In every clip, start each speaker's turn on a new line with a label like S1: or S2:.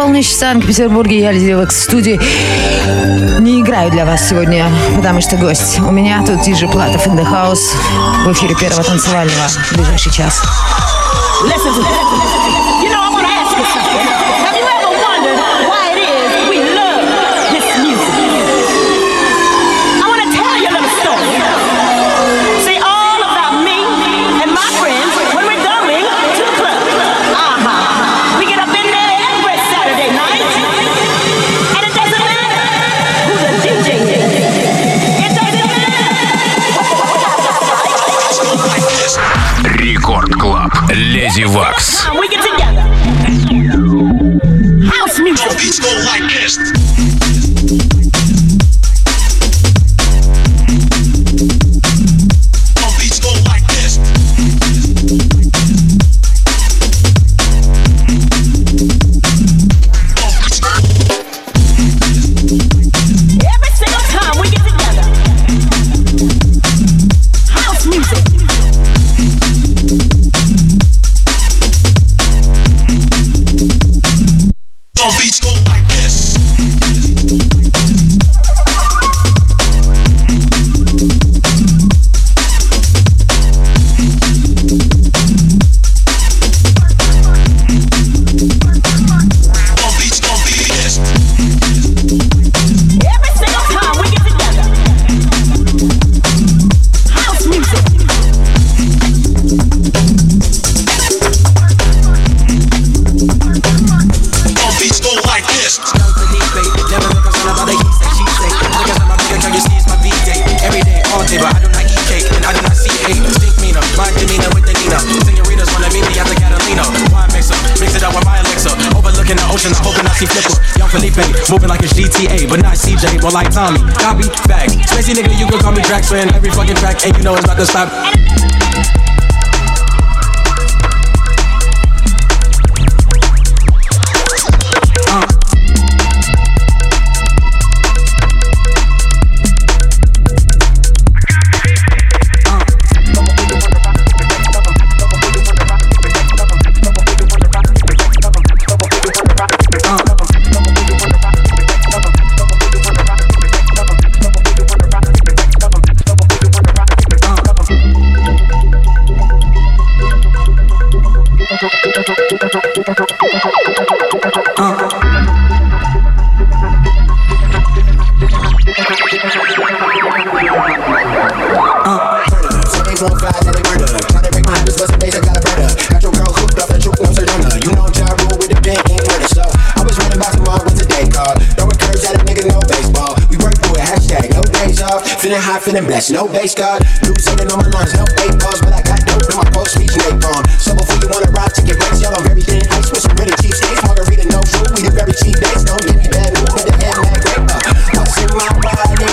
S1: Полночь в Санкт-Петербурге. Я Лидия в студии. Не играю для вас сегодня, потому что гость. У меня тут Диджи Платов in the house в эфире первого танцевального в ближайший час. Listen to, listen,
S2: Антивакс. And you know it's about to stop.
S3: Feeling blessed. No bass card, losing on my lines, no eight bars, but I got dope in my post speech napalm. So before you wanna ride, ticket rates, y'all on everything ice with some really cheap skates. Margarita, no food, we do very cheap dates. Don't give me bad news, but the head mad great. Uh, what's in my body?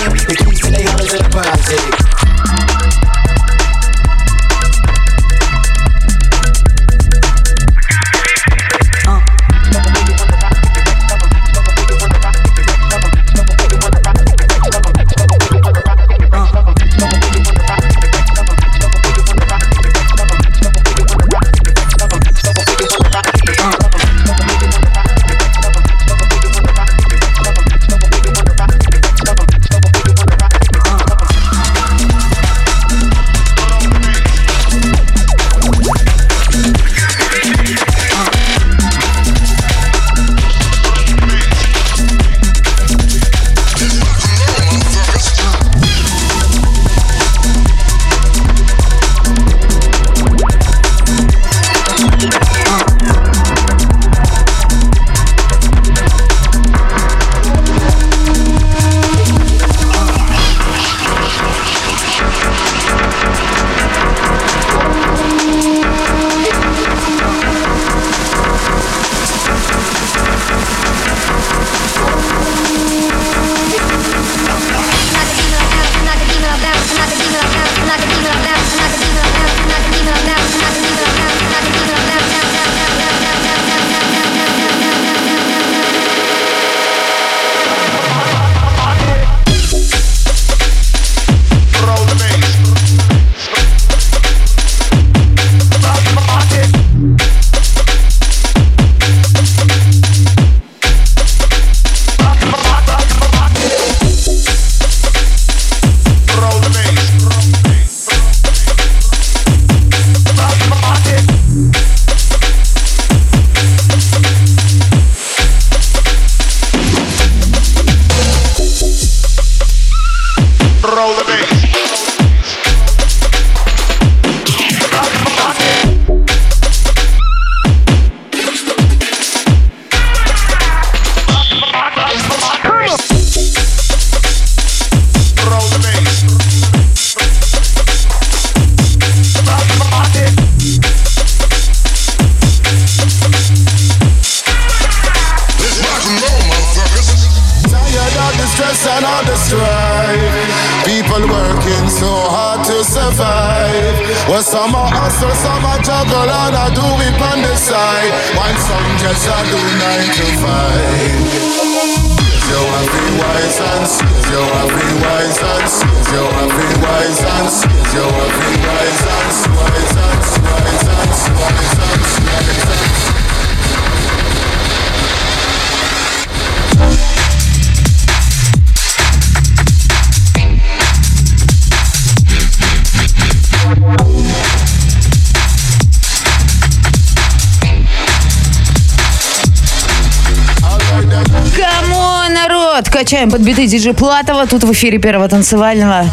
S4: Качаем под биты диджей Платова тут в эфире первого танцевального.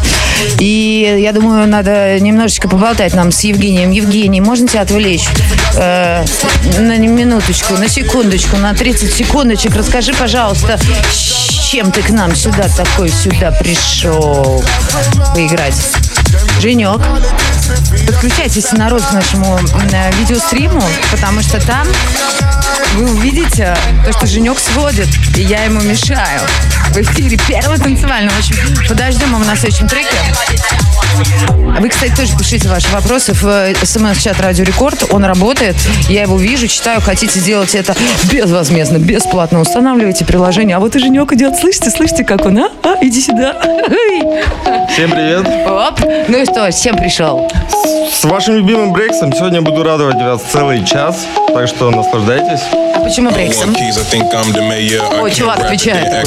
S4: И я думаю, надо немножечко поболтать нам с Евгением. Евгений, можно тебя отвлечь? Э, на минуточку, на секундочку, на 30 секундочек. Расскажи, пожалуйста, чем ты к нам сюда такой сюда пришел поиграть? Женек, подключайтесь, народ, к нашему э, видеостриму, потому что там вы увидите то, что Женек сводит, и я ему мешаю. В эфире первого танцевального. В общем, подождем его на следующем треке. Вы, кстати, тоже пишите ваши вопросы в смс-чат Радио Рекорд. Он работает. Я его вижу, читаю. Хотите сделать это безвозмездно, бесплатно. Устанавливайте приложение. А вот и Женек идет. Слышите, слышите, как он, а? А, иди сюда.
S5: Всем привет!
S4: Оп. Ну и что, с чем пришел?
S5: С вашим любимым Брексом сегодня буду радовать вас целый час. Так что наслаждайтесь.
S4: А почему Брексом? О, чувак отвечает.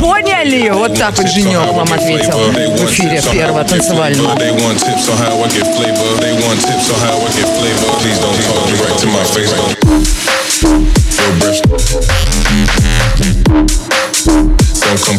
S4: Поняли? Вот так вот Женек вам ответил в эфире первого танцевального.
S6: Don't come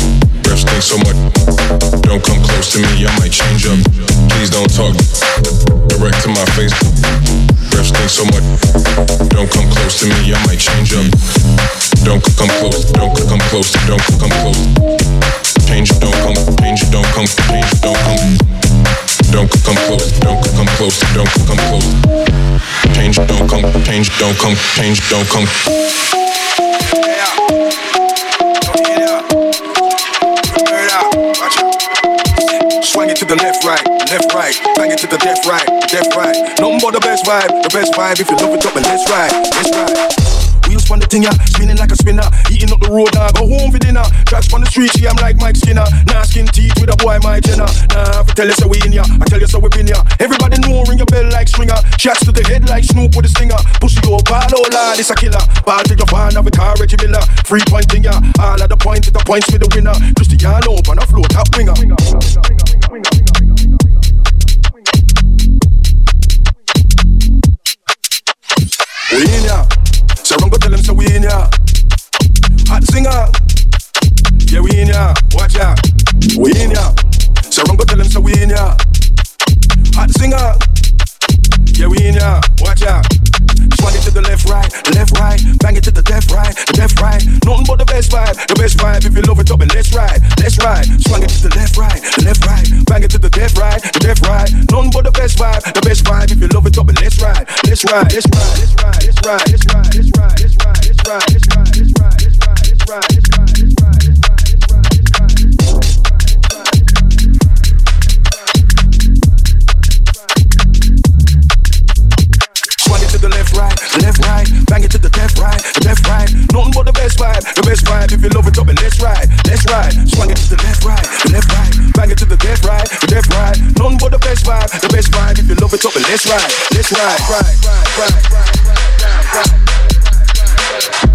S6: Stink so much. Don't come close to me, I might change up. Please don't talk direct to my face. Breath stink so much. Don't come close to me, I might change up. Don't come close, don't come close, don't come close. Change, don't come, change, don't come, change, don't come. Don't come close, don't come close, don't come close. Change, don't come, change, don't come, change, don't come.
S7: Swing the left, right, left, right. Bang it to the left, right, left, right. Nothing but the best vibe, the best vibe. If you love it up and let's ride, let's ride. Wheels on the thing, yeah, spinning like a spinner. Eating up the road, now go home for dinner. Tracks on the street, yeah, I'm like Mike Skinner. Nah, skin teeth with a boy, my Jenner. Nah, I tell you so we in ya, I tell you so we been ya. Everybody know, ring your bell like stringer. Shots to the head like Snoop with a stinger. Pussy go ball, oh lord, it's a killer. Ball to your fan of a car, Reggie Miller. Free point thing, yeah. All of the points, with the points with the winner. Cristiano on the floor, top winger. We in ya. So run go tell so we in ya. Hot singer. Yeah, we in ya. Watch ya. We in ya. So run go tell so we in ya. Hot singer. Yeah, we in ya. Watch ya. It to the left, right, left, right. Bang it to the left, right, left, right. Nothing but the best vibe, the best vibe. If you love it, up and let's ride, let's ride. Swing it to the left, right, left, right. Bang it to the left, right, left, right. Nothing but the best vibe, the best vibe. If you love it, up and let's ride, let's ride, let's ride, let's ride, let's ride, let's ride, let's ride, let's ride, let's ride, let's ride, let's ride, let's ride, let's ride, let's ride, let's ride, let's ride, Swing it to the left, right, left, right. Bang it to the left, right, left, right. Nothing but the best vibe, the best vibe. If you love it, up and let's ride, let's ride. Swing it to the left, right, left, right. Bang it to the left, right, left, right. Nothing but the best vibe, the best vibe. If you love it, up and let's ride, let's ride, ride, ride, ride, ride, ride, ride, ride.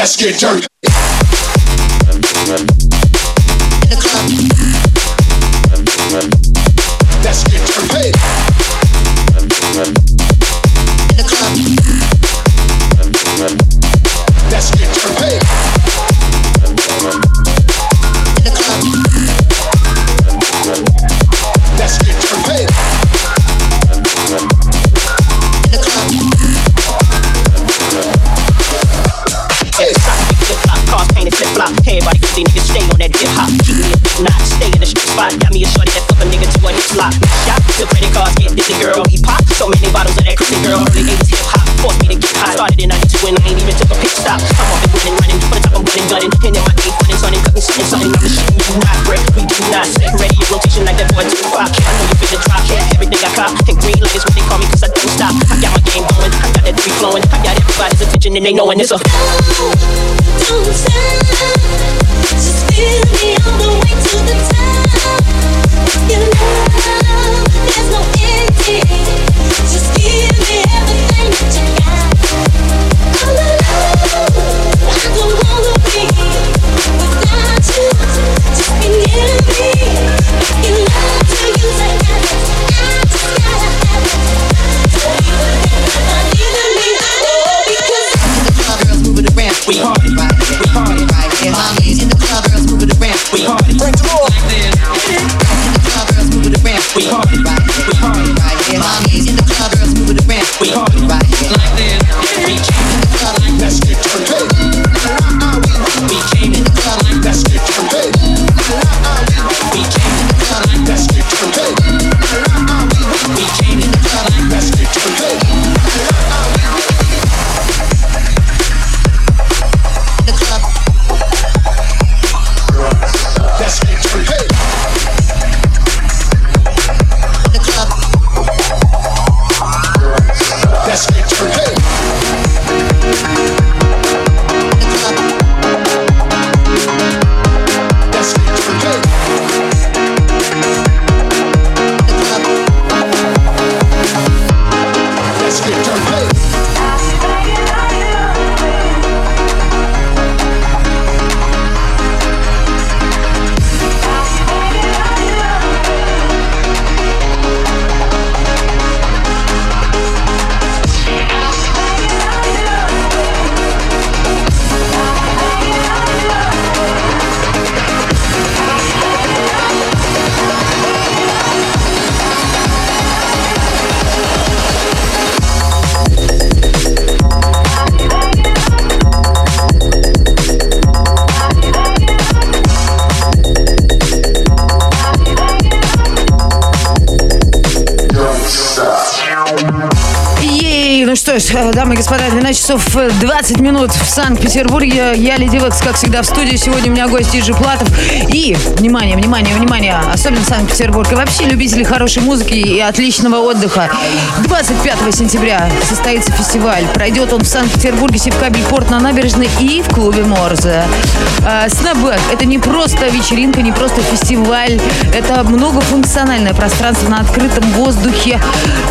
S8: Let's get turned.
S9: Till credit cards get dizzy, girl. We pop so many bottles of that crazy girl. Early 80s hip hop forced me to get high. Started in 92 and I ain't even took a pit stop. I'm off and running, running. For the top I'm running, gunning. And in my eight running, sunning, cutting, something, something. I'm the shit you not break. We do not set ready in rotation like that boy two five. I know you feel the drop. Everything I cop and green like it's what they call me 'cause I don't stop. I got my game going. I got that three flowing. I got everybody's attention and they knowing it's a.
S10: Don't stop. Just feel me the to the
S4: Sommer gesprochen. Э, дамы и господа, 12 часов э, 20 минут в Санкт-Петербурге. Я Леди Векс, как всегда, в студии. Сегодня у меня гость Диджи Платов. И, внимание, внимание, внимание, особенно Санкт-Петербург. И вообще любители хорошей музыки и отличного отдыха. 25 сентября состоится фестиваль. Пройдет он в Санкт-Петербурге, Севкабель-Порт на набережной и в клубе Морзе. А, Снэпбэк – это не просто вечеринка, не просто фестиваль. Это многофункциональное пространство на открытом воздухе.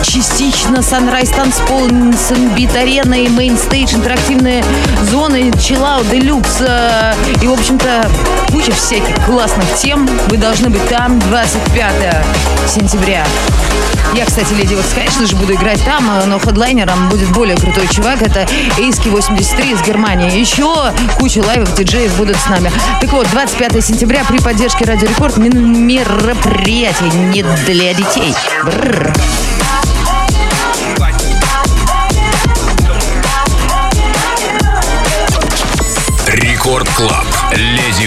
S4: Частично Sunrise танцпол с бит-арена и мейнстейдж, интерактивные зоны, чиллаут, делюкс э, и, в общем-то, куча всяких классных тем. Вы должны быть там 25 сентября. Я, кстати, Леди Вокс, конечно же, буду играть там, э, но хедлайнером будет более крутой чувак. Это Эйски 83 из Германии. Еще куча лайвов, диджеев будут с нами. Так вот, 25 сентября при поддержке Радио Рекорд мероприятие не для детей. Бррр.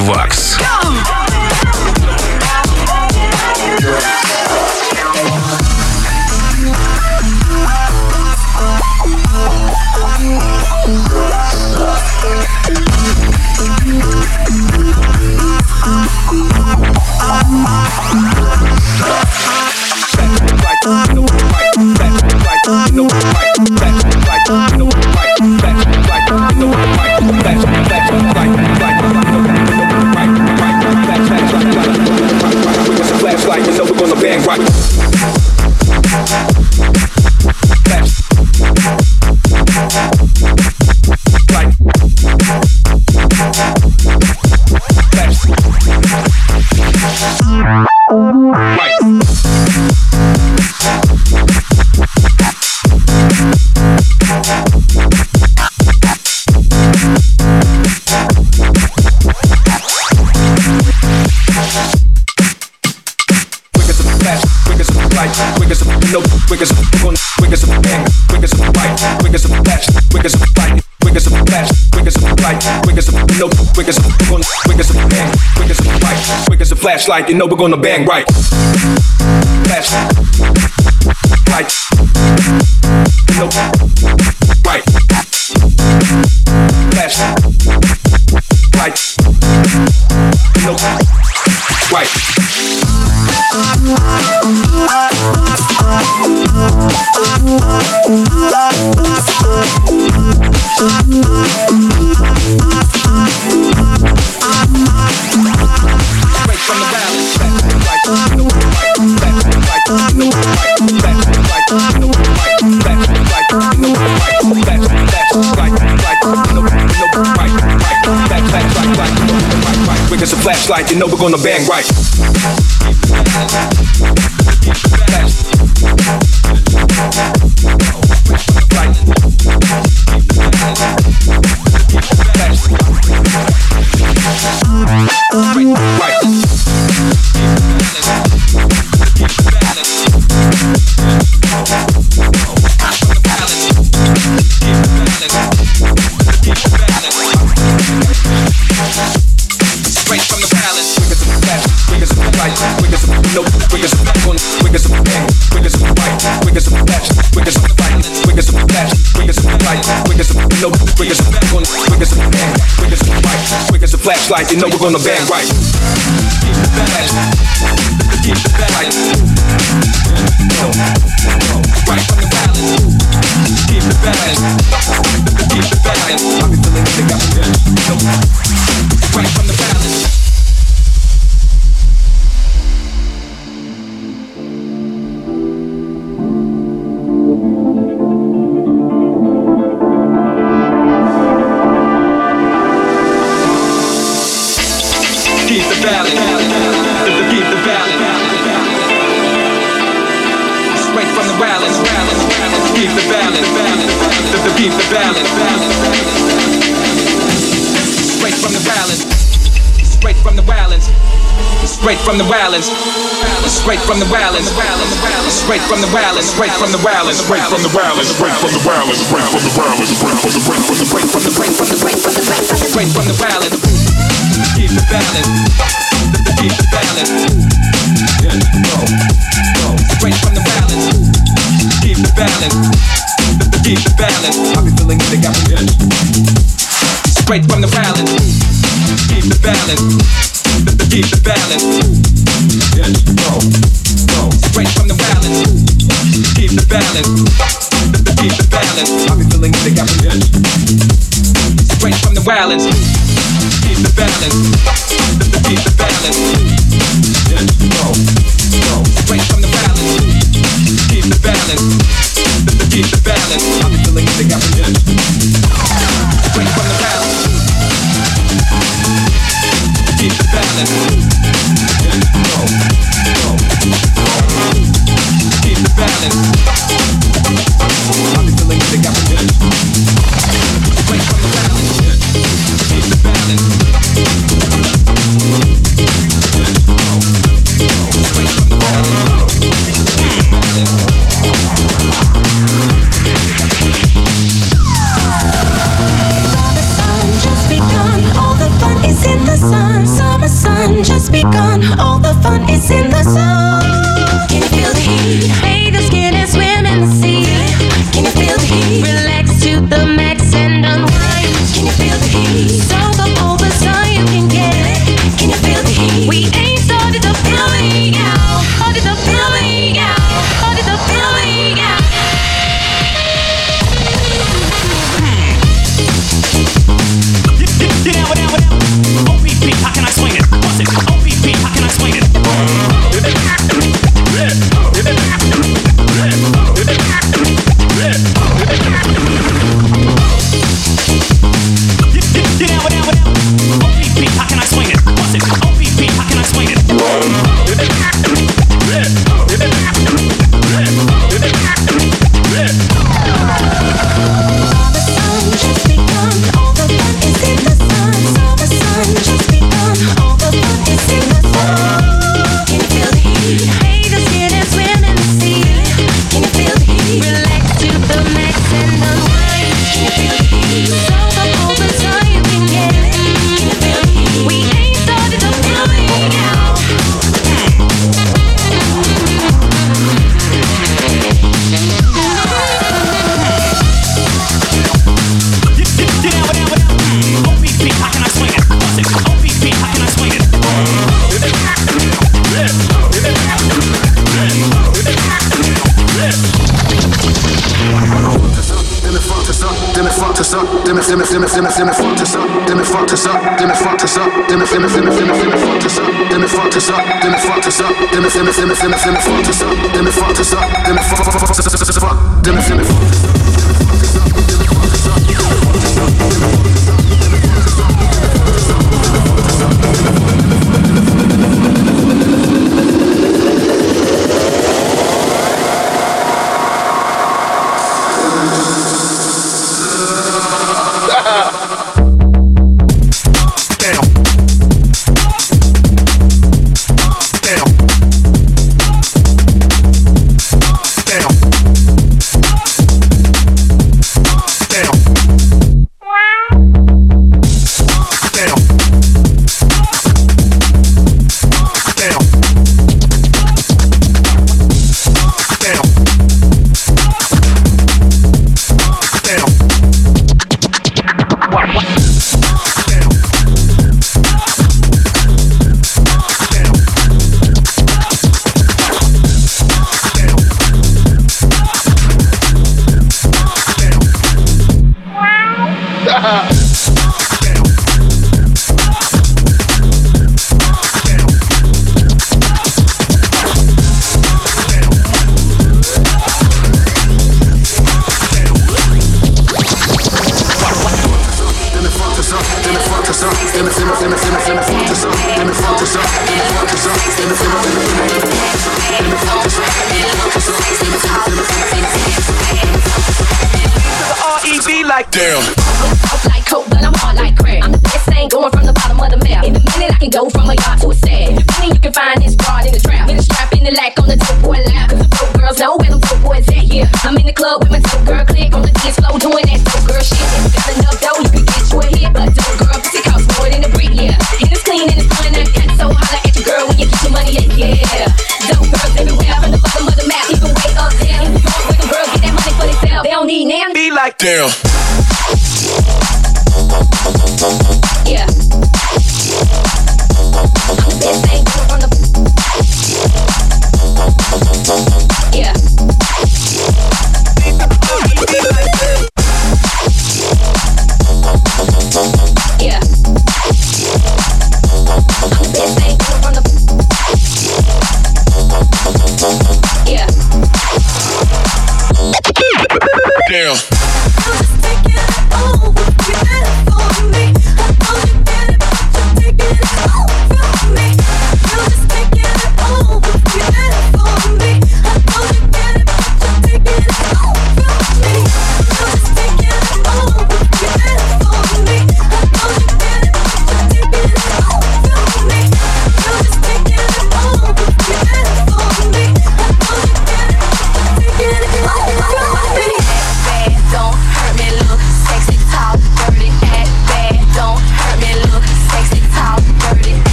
S11: Максивакс.
S12: Flashlight. You know we're gonna bang right. You know we're gonna bang right. Right. slide, they know we're gonna bang right. Right. Right from the balance. Keep the balance. Keep it bad. I've been feeling it, got me good. Right from the balance. From the. Straight from the. Straight from the. Straight from the. Straight from the. Straight from the. Straight from the. Straight from the. Straight from the straight from the the balance. Keep the balance. Straight from the. Keep the balance. The balance. I be feeling it, good. Straight from the balance. Keep the balance. Keep the balance
S10: and go. sim sim sim fuck this up.
S13: Then it fuck this up. Then it fuck this up. Then it sim sim sim sim fuck this up. Then it fuck this up. Then it fuck this up. Then it
S14: sim sim sim sim fuck this up.
S9: Then it fuck this up.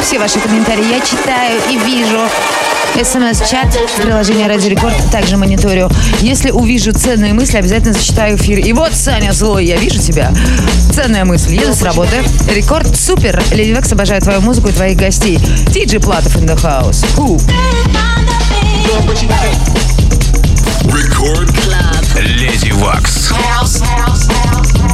S4: все ваши комментарии я читаю и вижу. СМС-чат приложение приложении Радио Рекорд также мониторю. Если увижу ценные мысли, обязательно зачитаю эфир. И вот, Саня, злой, я вижу тебя. Ценная мысль. Еду с работы. Рекорд супер. Леди Векс обожает твою музыку и твоих гостей. Тиджи Платов in the house. Who? Рекорд Леди Вакс. House, house, house, house.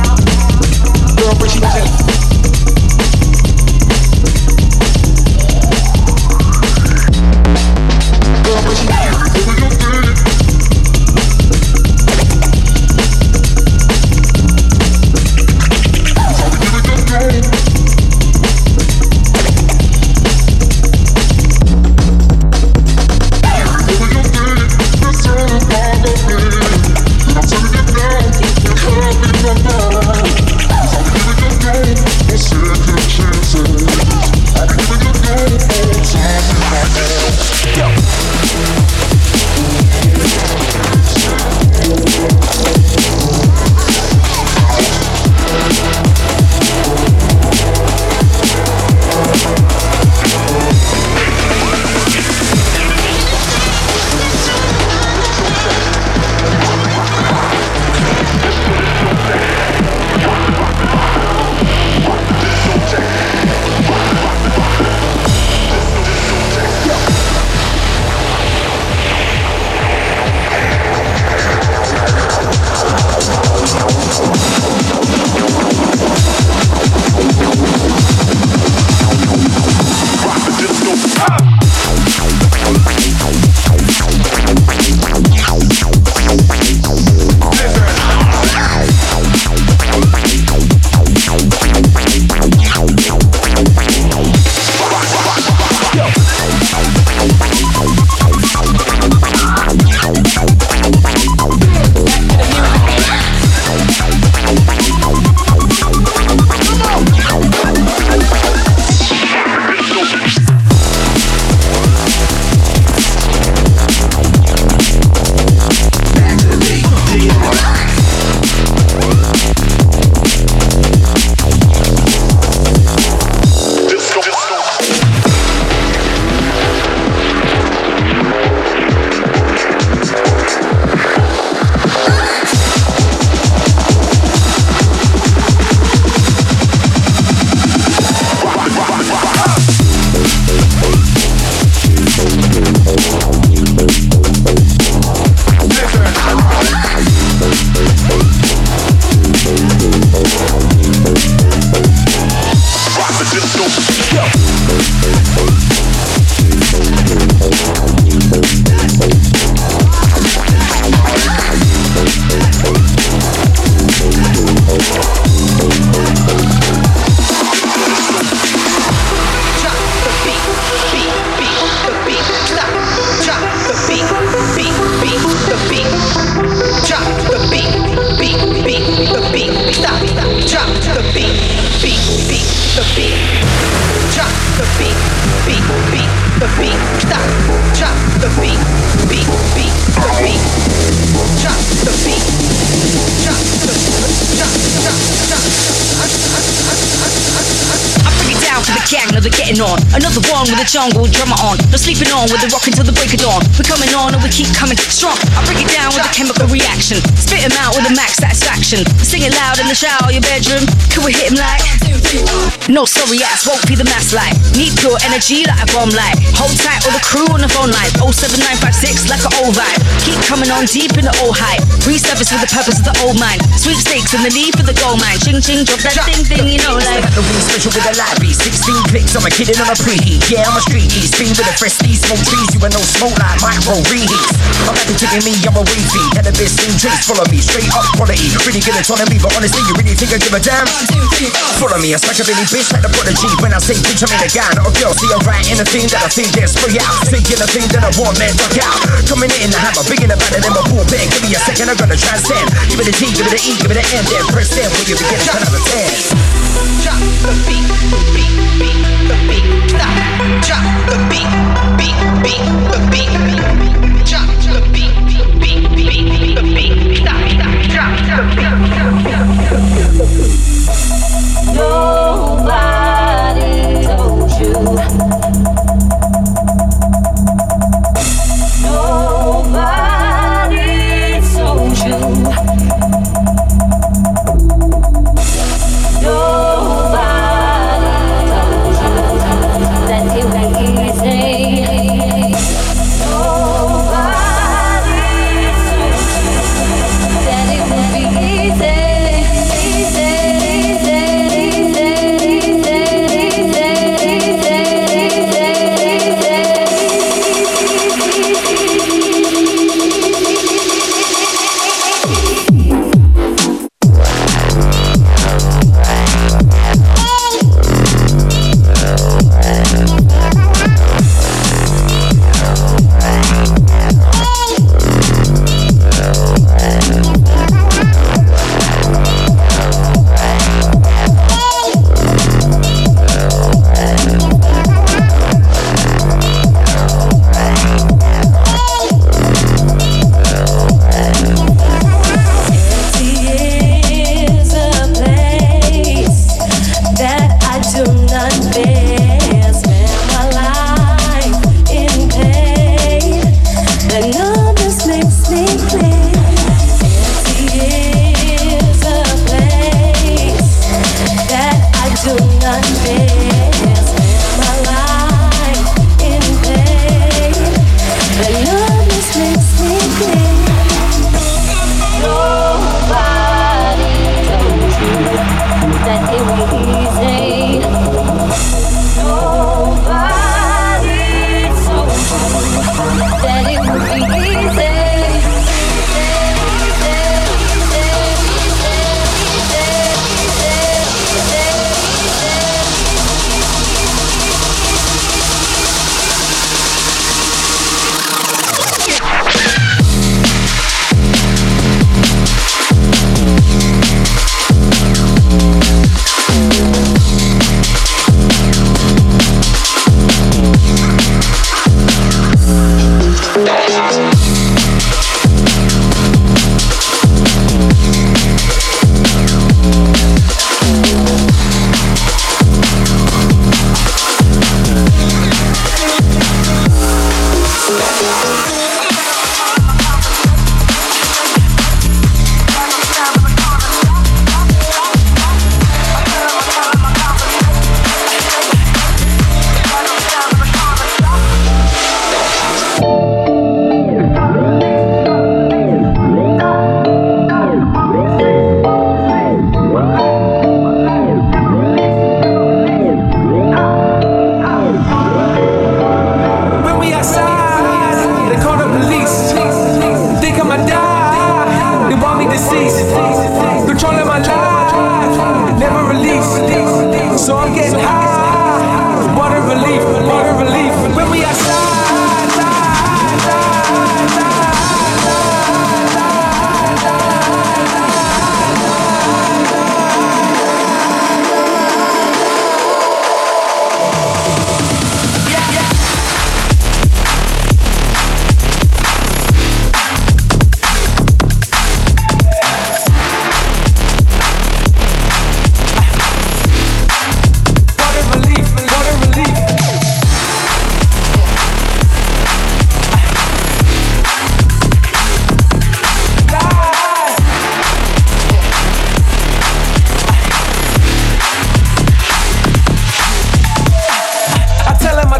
S15: Getting on. Another one with a jungle drummer on. No sleeping on with the rock until the break of dawn. We're coming on and we keep coming strong. I break it down with a chemical reaction. Spit 'em out with a max satisfaction. Sing it loud in the shower, your bedroom. Can we hit 'em like? No sorry ass, won't be the mass light. Need pure energy like a bomb light. Hold tight all the crew on the phone line. 07956 like an old vibe. Keep coming on deep in the old height. Resurface with the purpose of the old mind. Sweepstakes and the need for the gold mine. Ching ching, drop that thing thing, you know like.
S3: Got the wing special with a beat 16 clicks, I'm a kid on a preheat Yeah, I'm a street heat Spin with a fresh these smoke trees You ain't no smoke like micro reheats I'm happy taking me, I'm a feed Had the best team trace, follow me Straight up quality Really good autonomy But honestly, you really think I give a damn? Follow me, Smack a Billy bitch like the prodigy When I say bitch, I mean a guy, not a girl See, I write anything that I think then spray out Thinking the thing that I want, man, duck out Coming in, I have a big in the banner Then my bag Give me a second, I'm gonna try transcend Give it a T, give it a E, give it an N Then press N when you begin, 10 out of 10
S16: Drop the beat, beat, beat, the beat, stop. Drop the beat, beat, beat, the beat, drop the beat, beat, beat, the beat, stop, stop, drop the
S10: Nobody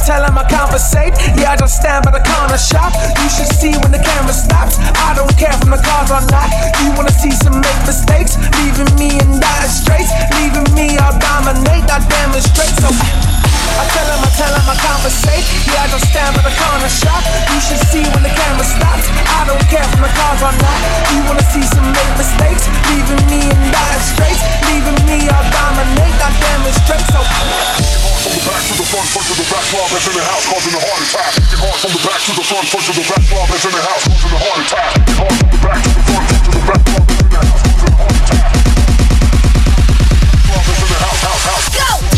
S10: tell him I conversate. Yeah, I just stand by the corner shop. You should see when the camera
S2: stops. I don't care from the cars or not. You wanna see some make mistakes? Leaving me in dire straits. Leaving me, I'll dominate. I demonstrate. So.
S13: I tell him, I tell him I can't forsake. Yeah, I just stand by the corner shop. You should see when the camera stops. I don't care if my car's on not. You wanna see some made mistakes? Leaving me in dire straits. Leaving me, I'll dominate. I demonstrate. So. From the Back to the front, front to the back, club that's in the house, causing a heart attack. Get hard from the back to the front, front to the back, club that's in the house, causing a heart attack. Get hard from the back to the front, front to the back, club that's in the house, causing a heart attack. House, house, house.
S4: Go!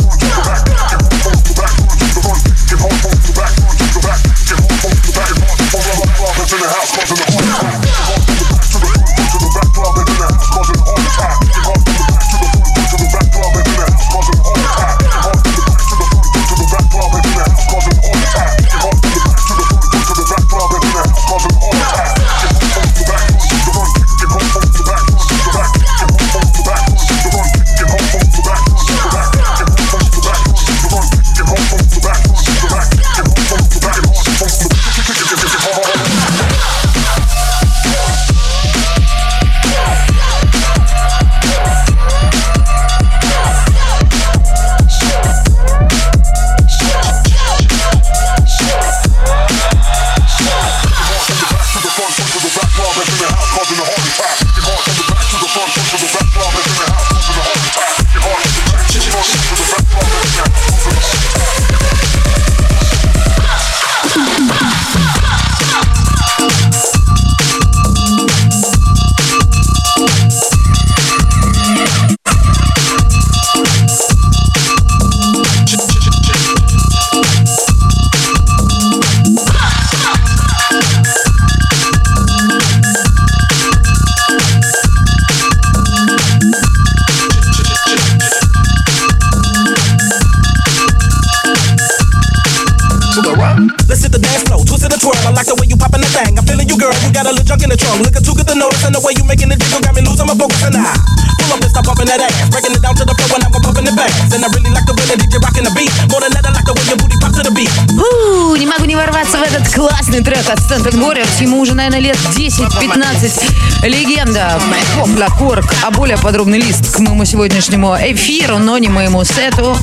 S4: наверное, лет 10-15. Легенда Попла Корк. А более подробный лист к моему сегодняшнему эфиру, но не моему сету.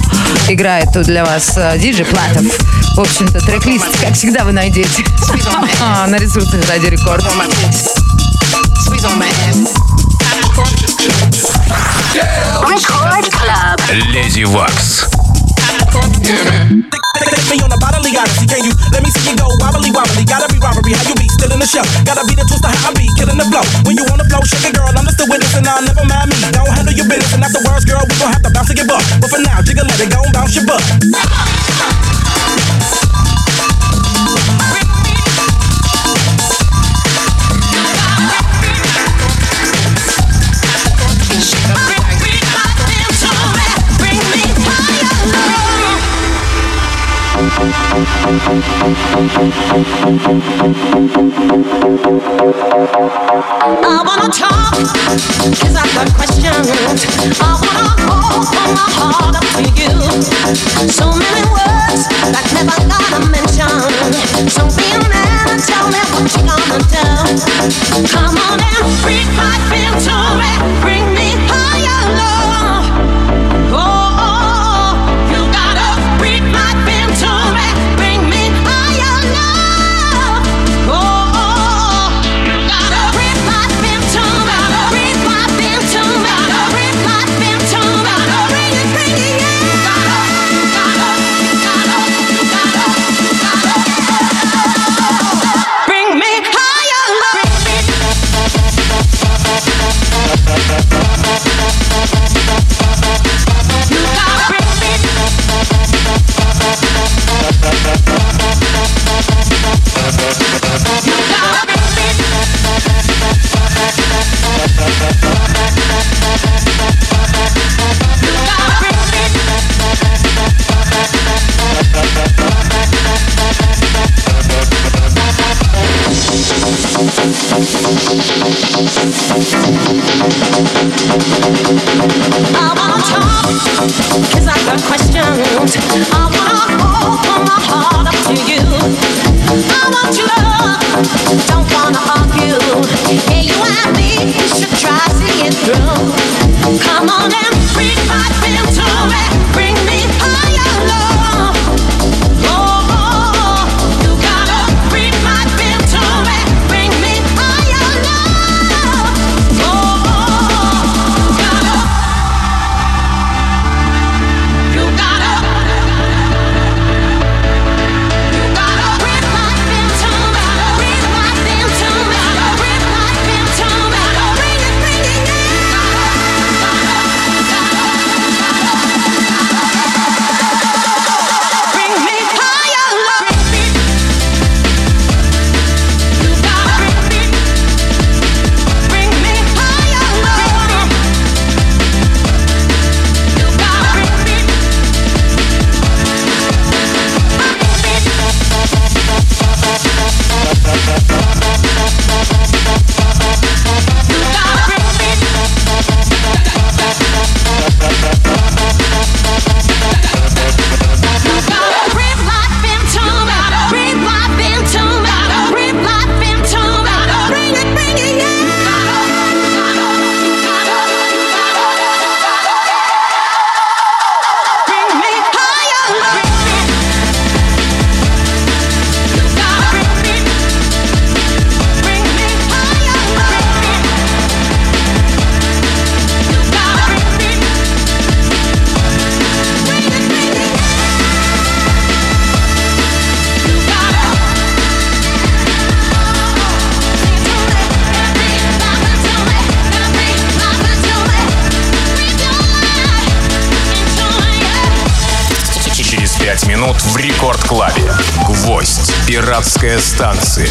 S4: Играет тут для вас э, диджей Платов. В общем-то, трек-лист, как всегда, вы найдете на ресурсах Радио Рекорд.
S11: Леди Вакс.
S2: Take me on a bodily odyssey, can you let me see you go wobbly wobbly? Gotta be robbery, how you be still in the show? Gotta be the twister, how I be killing the flow. When you on the flow, shake it, girl, I'm just the witness, and I'll never mind me. Don't handle your business, and afterwards, girl, we gon' have to bounce to get buck. But for now, jiggle let it go and bounce your butt.
S17: Come on my and right into it. Bring me higher, love.
S11: В рекорд-клабе. Гвоздь. Пиратская станция.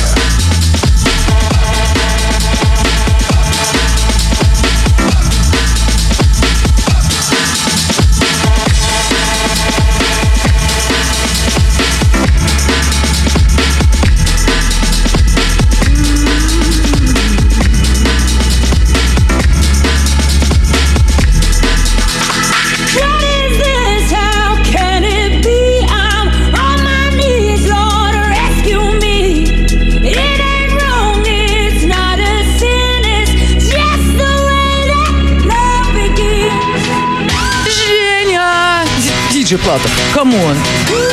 S4: Диджей Платов, камон.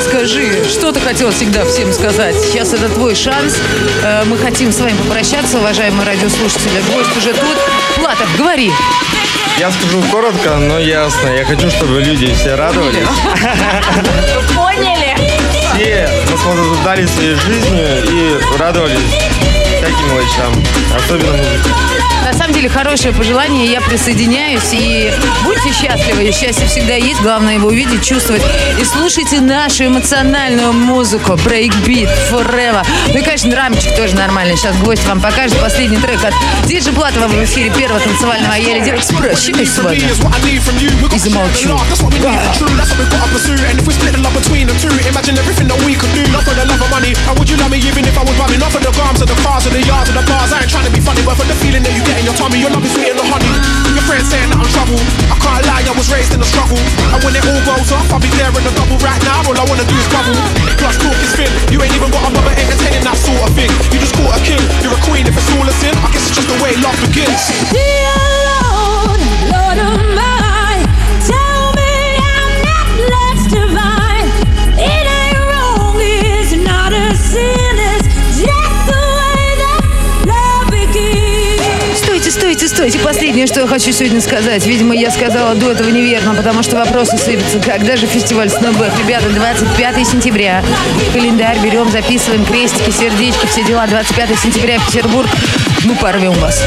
S4: Скажи, что ты хотел всегда всем сказать? Сейчас это твой шанс. Э, Мы хотим с вами попрощаться, уважаемые радиослушатели. Гость уже тут. Платов, говори.
S5: Я скажу коротко, но ясно. Я хочу, чтобы люди все радовались.
S4: Поняли?
S5: Все наслаждались своей жизнью и радовались всяким мелочам, особенно музыке.
S4: На самом деле, хорошее пожелание, я присоединяюсь. И будьте счастливы, счастье всегда есть. Главное его увидеть, чувствовать. И слушайте нашу эмоциональную музыку. Breakbeat, Forever. Ну и, конечно, драмчик тоже нормальный. Сейчас гость вам покажет последний трек от Диджи Платова в эфире первого танцевального Я Экспресс. Чем сегодня? И замолчу.
S10: Imagine everything that we could do. Not for the love of money. And would you love me even if I was bumming? Not for the grams of the cars, of the yards, of the bars. I ain't trying to
S4: Последнее, что я хочу сегодня сказать. Видимо, я сказала до этого неверно, потому что вопросы сыпятся. Когда же фестиваль Snowback? Ребята, 25 сентября. Календарь берем, записываем крестики, сердечки, все дела. 25 сентября, Петербург. Мы порвем вас.